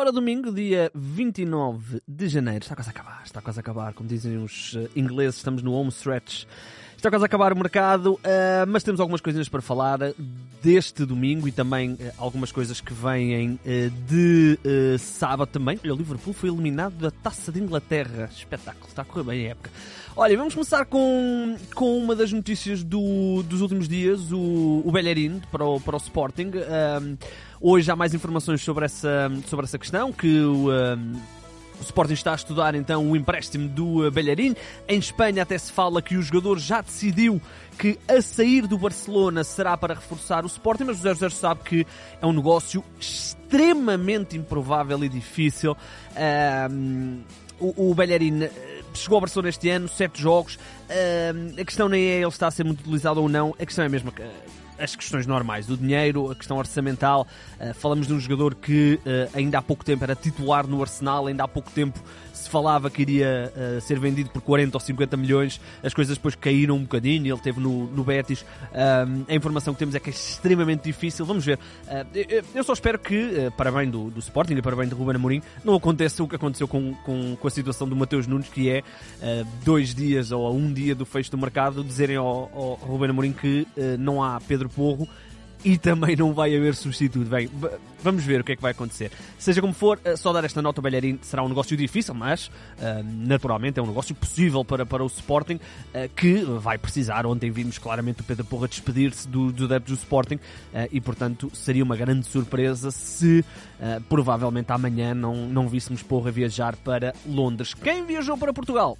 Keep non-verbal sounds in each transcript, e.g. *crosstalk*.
Ora, domingo, dia 29 de janeiro. Está quase a acabar, está quase a acabar. Como dizem os eh, ingleses, estamos no home stretch. Está quase a acabar o mercado, eh, mas temos algumas coisinhas para falar deste domingo e também eh, algumas coisas que vêm de sábado também. O Liverpool foi eliminado da Taça de Inglaterra. Espetáculo, está a correr bem a época. Olha, vamos começar com, com uma das notícias do, dos últimos dias, o, o Bellerin para o, para o Sporting. Um, hoje há mais informações sobre essa, sobre essa questão, que o... Um, o Sporting está a estudar então o empréstimo do uh, Bellerin. Em Espanha até se fala que o jogador já decidiu que a sair do Barcelona será para reforçar o Sporting, mas o 00 sabe que é um negócio extremamente improvável e difícil. Um, o, o Bellerin chegou ao Barcelona este ano, sete jogos. Um, a questão nem é ele estar a ser muito utilizado ou não, a questão é mesmo que as questões normais do dinheiro, a questão orçamental. Uh, falamos de um jogador que uh, ainda há pouco tempo era titular no Arsenal, ainda há pouco tempo se falava que iria uh, ser vendido por 40 ou 50 milhões, as coisas depois caíram um bocadinho, ele teve no, no Betis. a informação que temos é que é extremamente difícil. Vamos ver. Uh, eu só espero que, uh, para bem do, do Sporting e para bem de Ruben Amorim, não aconteça o que aconteceu com, com, com a situação do Mateus Nunes, que é dois dias ou um dia do fecho do mercado dizerem ao, ao Ruben Amorim que não há Pedro Porro e também não vai haver substituto. Bem, vamos ver o que é que vai acontecer. Seja como for, eh, só dar esta nota ao Bellerin será um negócio difícil, mas uh, naturalmente é um negócio possível para, para o Sporting, uh, que vai precisar. Ontem vimos claramente o Pedro Porra despedir-se do, do adeptos do Sporting uh, e, portanto, seria uma grande surpresa se provavelmente amanhã não, não víssemos Porra viajar para Londres. Quem viajou para Portugal?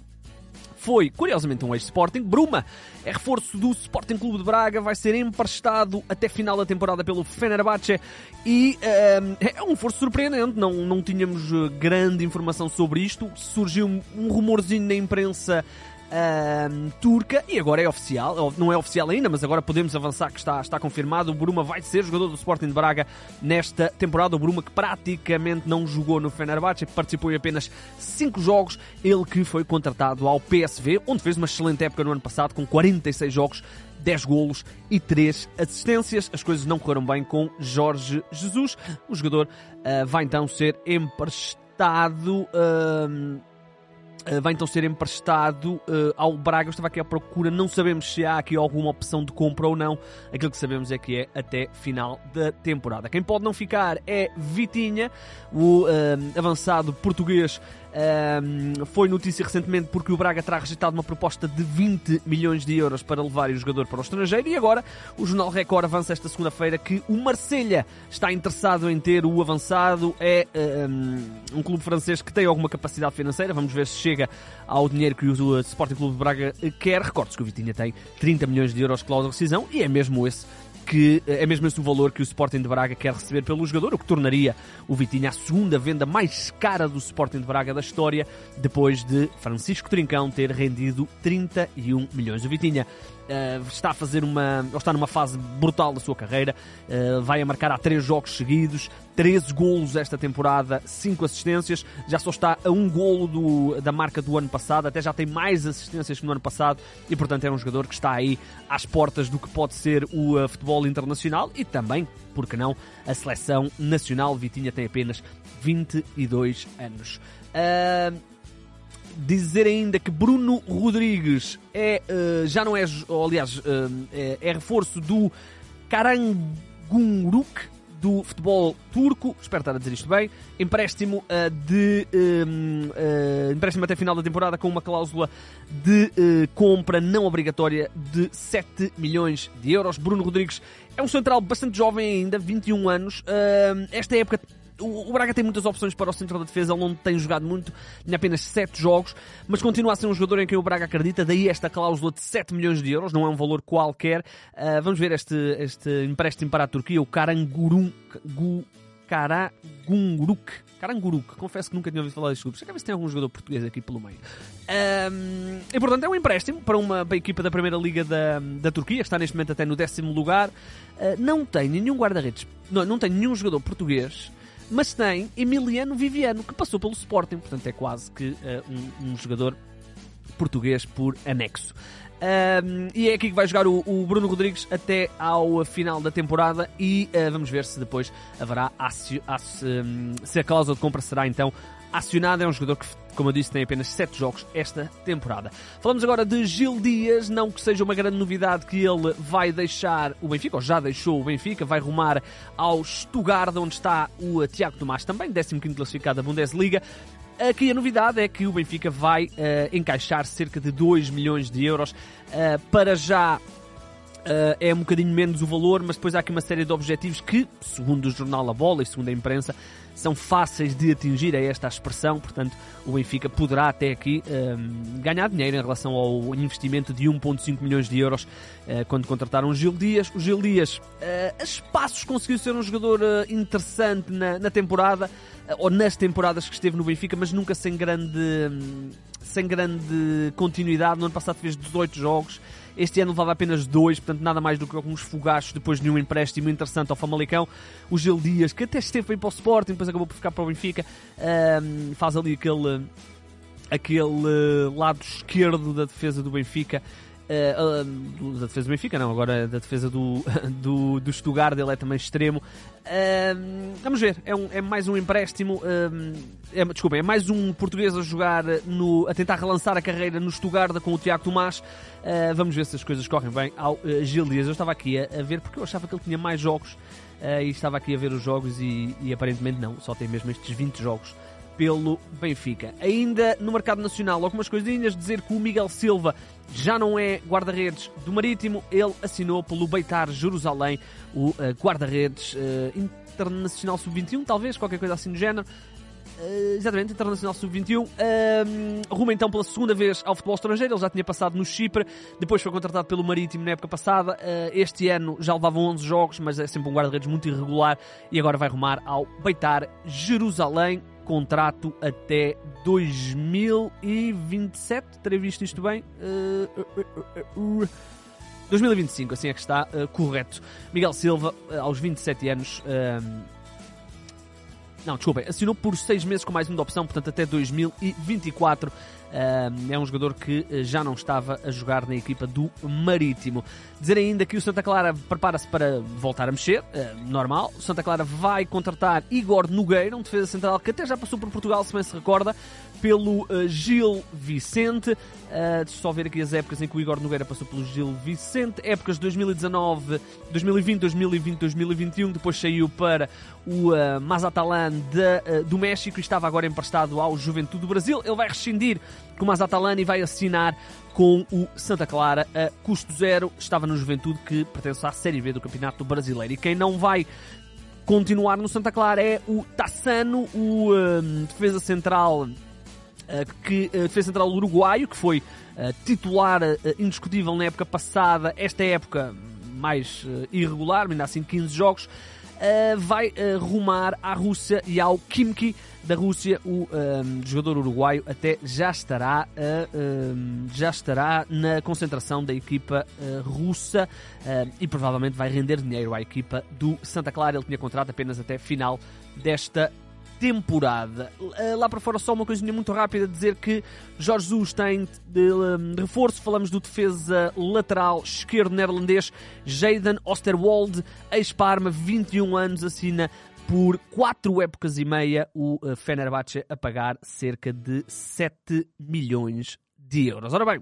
Foi, curiosamente, um ex-Sporting. Bruma é reforço do Sporting Clube de Braga, vai ser emprestado até final da temporada pelo Fenerbahçe e um, é um reforço surpreendente, não, não tínhamos eh, grande informação sobre isto. Surgiu um rumorzinho na imprensa uh, turca e agora é oficial, não é oficial ainda, mas agora podemos avançar que está, está confirmado. O Bruma vai ser jogador do Sporting de Braga nesta temporada. O Bruma que praticamente não jogou no Fenerbahçe, participou em apenas 5 jogos. Ele que foi contratado ao PSV, onde fez uma excelente época no ano passado com 46 jogos 10 golos e 3 assistências. As coisas não correram bem com Jorge Jesus. O jogador uh, vai então ser emprestado. Uh, vai então ser emprestado uh, ao Braga. Eu estava aqui à procura, não sabemos se há aqui alguma opção de compra ou não. Aquilo que sabemos é que é até final da temporada. Quem pode não ficar é Vitinha, o uh, avançado português um, foi notícia recentemente porque o Braga terá rejeitado uma proposta de 20 milhões de euros para levar o jogador para o estrangeiro e agora o Jornal Record avança esta segunda-feira que o Marselha está interessado em ter o avançado. É um, um, clube francês que tem alguma capacidade financeira. Vamos ver se chega ao dinheiro que o Sporting Clube de Braga quer. Recordes que o Vitinha tem 30 milhões de euros de cláusula de rescisão e é mesmo esse que é mesmo esse o valor que o Sporting de Braga quer receber pelo jogador, o que tornaria o Vitinha a segunda venda mais cara do Sporting de Braga da história, depois de Francisco Trincão ter rendido 31 milhões. O Vitinha uh, está a fazer uma. está numa fase brutal da sua carreira, uh, vai a marcar há três jogos seguidos, 13 golos esta temporada, 5 assistências, já só está a um golo do, da marca do ano passado, até já tem mais assistências que no ano passado e, portanto, é um jogador que está aí às portas do que pode ser o uh, futebol internacional e também, porque não, a seleção nacional. Vitinha tem apenas 22 anos. Uh, dizer ainda que Bruno Rodrigues é, uh, já não é, aliás, uh, é, é, reforço do Karanguruk do futebol turco, espero estar a dizer isto bem, empréstimo uh, de um, uh, empréstimo até final da temporada com uma cláusula de compra não obrigatória de 7 milhões de euros. Bruno Rodrigues é um central bastante jovem ainda, 21 anos. esta época o, Braga tem muitas opções para o centro da defesa, ele não tem jogado muito, tem apenas 7 jogos, mas continua a ser um jogador em quem o Braga acredita, daí esta cláusula de 7 milhões de euros, não é um valor qualquer. Uh, vamos ver este, este empréstimo para a Turquia, o Karangurum. Gu, Karagunguruk. Karanguruk. Confesso que nunca tinha ouvido falar deste clube. Deixa ver se tem algum jogador português aqui pelo meio. Um, e portanto é um empréstimo para uma para equipa da Primeira Liga da, da Turquia. Está neste momento até no décimo lugar. Uh, não tem nenhum guarda-redes. Não, não tem nenhum jogador português. Mas tem Emiliano Viviano, que passou pelo Sporting. Portanto é quase que uh, um, um jogador português por anexo. Um, e é aqui que vai jogar o, o, Bruno Rodrigues até ao final da temporada e uh, vamos ver se depois haverá se, se a cláusula de compra será então acionada. É um jogador que, como eu disse, tem apenas 7 jogos esta temporada. Falamos agora de Gil Dias, não que seja uma grande novidade que ele vai deixar o Benfica, ou já deixou o Benfica, vai rumar ao Stuttgart, onde está o Tiago Tomás também, 15º classificado da Bundesliga. Aqui a novidade é que o Benfica vai uh, encaixar cerca de 2 milhões de euros. Uh, para já Uh, é um bocadinho menos o valor, mas depois há aqui uma série de objetivos que, segundo o jornal A Bola e segundo a imprensa, são fáceis de atingir, é esta a expressão, portanto o Benfica poderá até aqui um, ganhar dinheiro em relação ao investimento de 1.5 milhões de euros uh, quando contrataram o Gil Dias. O Gil Dias, uh, a espaços conseguiu ser um jogador interessante na, na temporada, ou nas temporadas que esteve no Benfica, mas nunca sem grande, hum, sem grande continuidade. No ano passado fez 18 jogos, este ano levava apenas dois, portanto nada mais do que alguns fogachos depois de um empréstimo interessante ao Famalicão. O Gil Dias, que até esteve para o Sporting, depois acabou por ficar para o Benfica, um, faz ali aquele, aquele lado esquerdo da defesa do Benfica. Uh, uh, da defesa do Benfica, não, agora da defesa do, *laughs* do, do Stuttgart, ele é também extremo. Uh, vamos ver, é, um, é, mais um empréstimo, é, desculpa, é mais um português a jogar, no, a tentar relançar a carreira no Stuttgart com o Tiago Tomás. vamos ver se as coisas correm bem ao Gil Dias. Eu estava aqui a, a, ver porque eu achava que ele tinha mais jogos e estava aqui a ver os jogos e, e aparentemente não, só tem mesmo estes 20 jogos pelo Benfica. Ainda no mercado nacional, algumas coisinhas, dizer que o Miguel Silva já não é guarda-redes do Marítimo, ele assinou pelo Beitar Jerusalém, o uh, guarda-redes uh, internacional sub-21, talvez, qualquer coisa assim do género. Uh, exatamente, Internacional Sub-21. Uh, rumo então pela segunda vez ao futebol estrangeiro. Ele já tinha passado no Chipre, depois foi contratado pelo Marítimo na época passada. Uh, este ano já levava 11 jogos, mas é sempre um guarda-redes muito irregular e agora vai rumar ao Beitar Jerusalém contrato até 2027. Terei visto isto bem? Uh, uh, uh, 2025, assim é que está correto. Miguel Silva, aos 27 anos. Não, desculpem, assinou por 6 meses com mais uma opção, portanto até 2024 é um jogador que eh, já não estava a jogar na equipa do Marítimo. Dizer ainda que o Santa Clara prepara-se para voltar a mexer, eh, normal. O Santa Clara vai contratar Igor Nogueira, um defesa central que até já passou por Portugal, se bem se recorda, pelo uh, Gil Vicente. Uh, deixa só ver aqui as épocas em que o Igor Nogueira passou pelo Gil Vicente. Épocas de 2019, 2020, 2020, 2021. Depois saiu para o uh, Mazatlan de, uh, do México e estava agora emprestado ao Juventude do Brasil. Ele vai rescindir com o Mazatlan e vai assinar com o Santa Clara a custo zero. Estava no Juventude que pertence à Série B do Campeonato Brasileiro. E quem não vai continuar no Santa Clara é o Tassano, o defesa central eh, que uh, defesa central uruguaio, que foi titular indiscutível na época passada, esta época mais irregular, ainda assim 15 jogos, vai rumar à Rússia e ao Kimki da Rússia. O jogador uruguaio até já estará, já estará na concentração da equipa russa e provavelmente vai render dinheiro à equipa do Santa Clara. Ele tinha contrato apenas até final desta temporada. Eh, lá para fora, só uma coisinha muito rápida: dizer que Jorge Jesus tem reforço. Falamos do defesa lateral esquerdo neerlandês Jayden Osterwald, ex-Parma, 21 anos, assina por 4 épocas e meia o uh, Fenerbahçe a pagar cerca de 7 milhões de euros. Ora bem,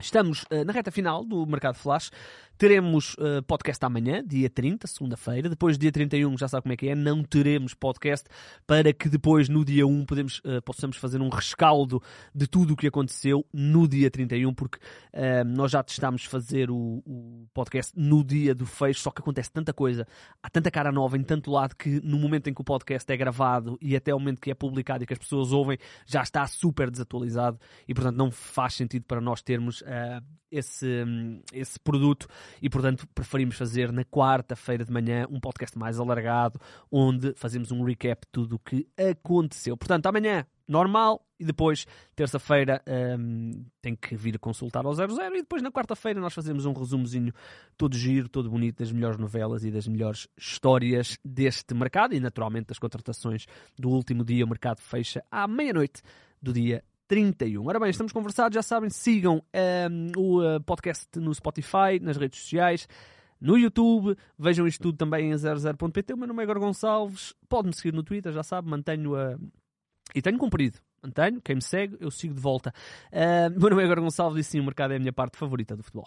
Estamos uh, na reta final do Mercado Flash. Teremos uh, podcast amanhã, dia 30, segunda-feira. Depois, dia 31, já sabe como é que é, não teremos podcast para que depois, no dia 1, podemos, uh, possamos fazer um rescaldo de tudo o que aconteceu no dia 31, porque nós já testámos fazer o, o, podcast no dia do fecho, só que acontece tanta coisa, há tanta cara nova em tanto lado que no momento em que o podcast é gravado e até o momento que é publicado e que as pessoas ouvem, já está super desatualizado e, portanto, não faz sentido para nós termos uh, esse, um, esse produto e, portanto, preferimos fazer na quarta-feira de manhã um podcast mais alargado, onde fazemos um recap de tudo o que aconteceu. Portanto, amanhã, normal, e depois, terça-feira, um, tem que vir consultar ao 00, e depois na quarta-feira nós fazemos um resumozinho todo giro, todo bonito, das melhores novelas e das melhores histórias deste mercado, e naturalmente das contratações do último dia. O mercado fecha à meia-noite do dia 31. Ora bem, estamos conversados, já sabem, sigam um, ehm, o uh, podcast no Spotify, nas redes sociais, no YouTube, vejam isto tudo também em 00.pt. O meu nome é Igor Gonçalves, pode-me seguir no Twitter, já sabe, mantenho a. E tenho cumprido, mantenho, quem me segue, eu sigo de volta. Uh, meu nome é Igor Gonçalves e sim, o mercado é a minha parte favorita do futebol.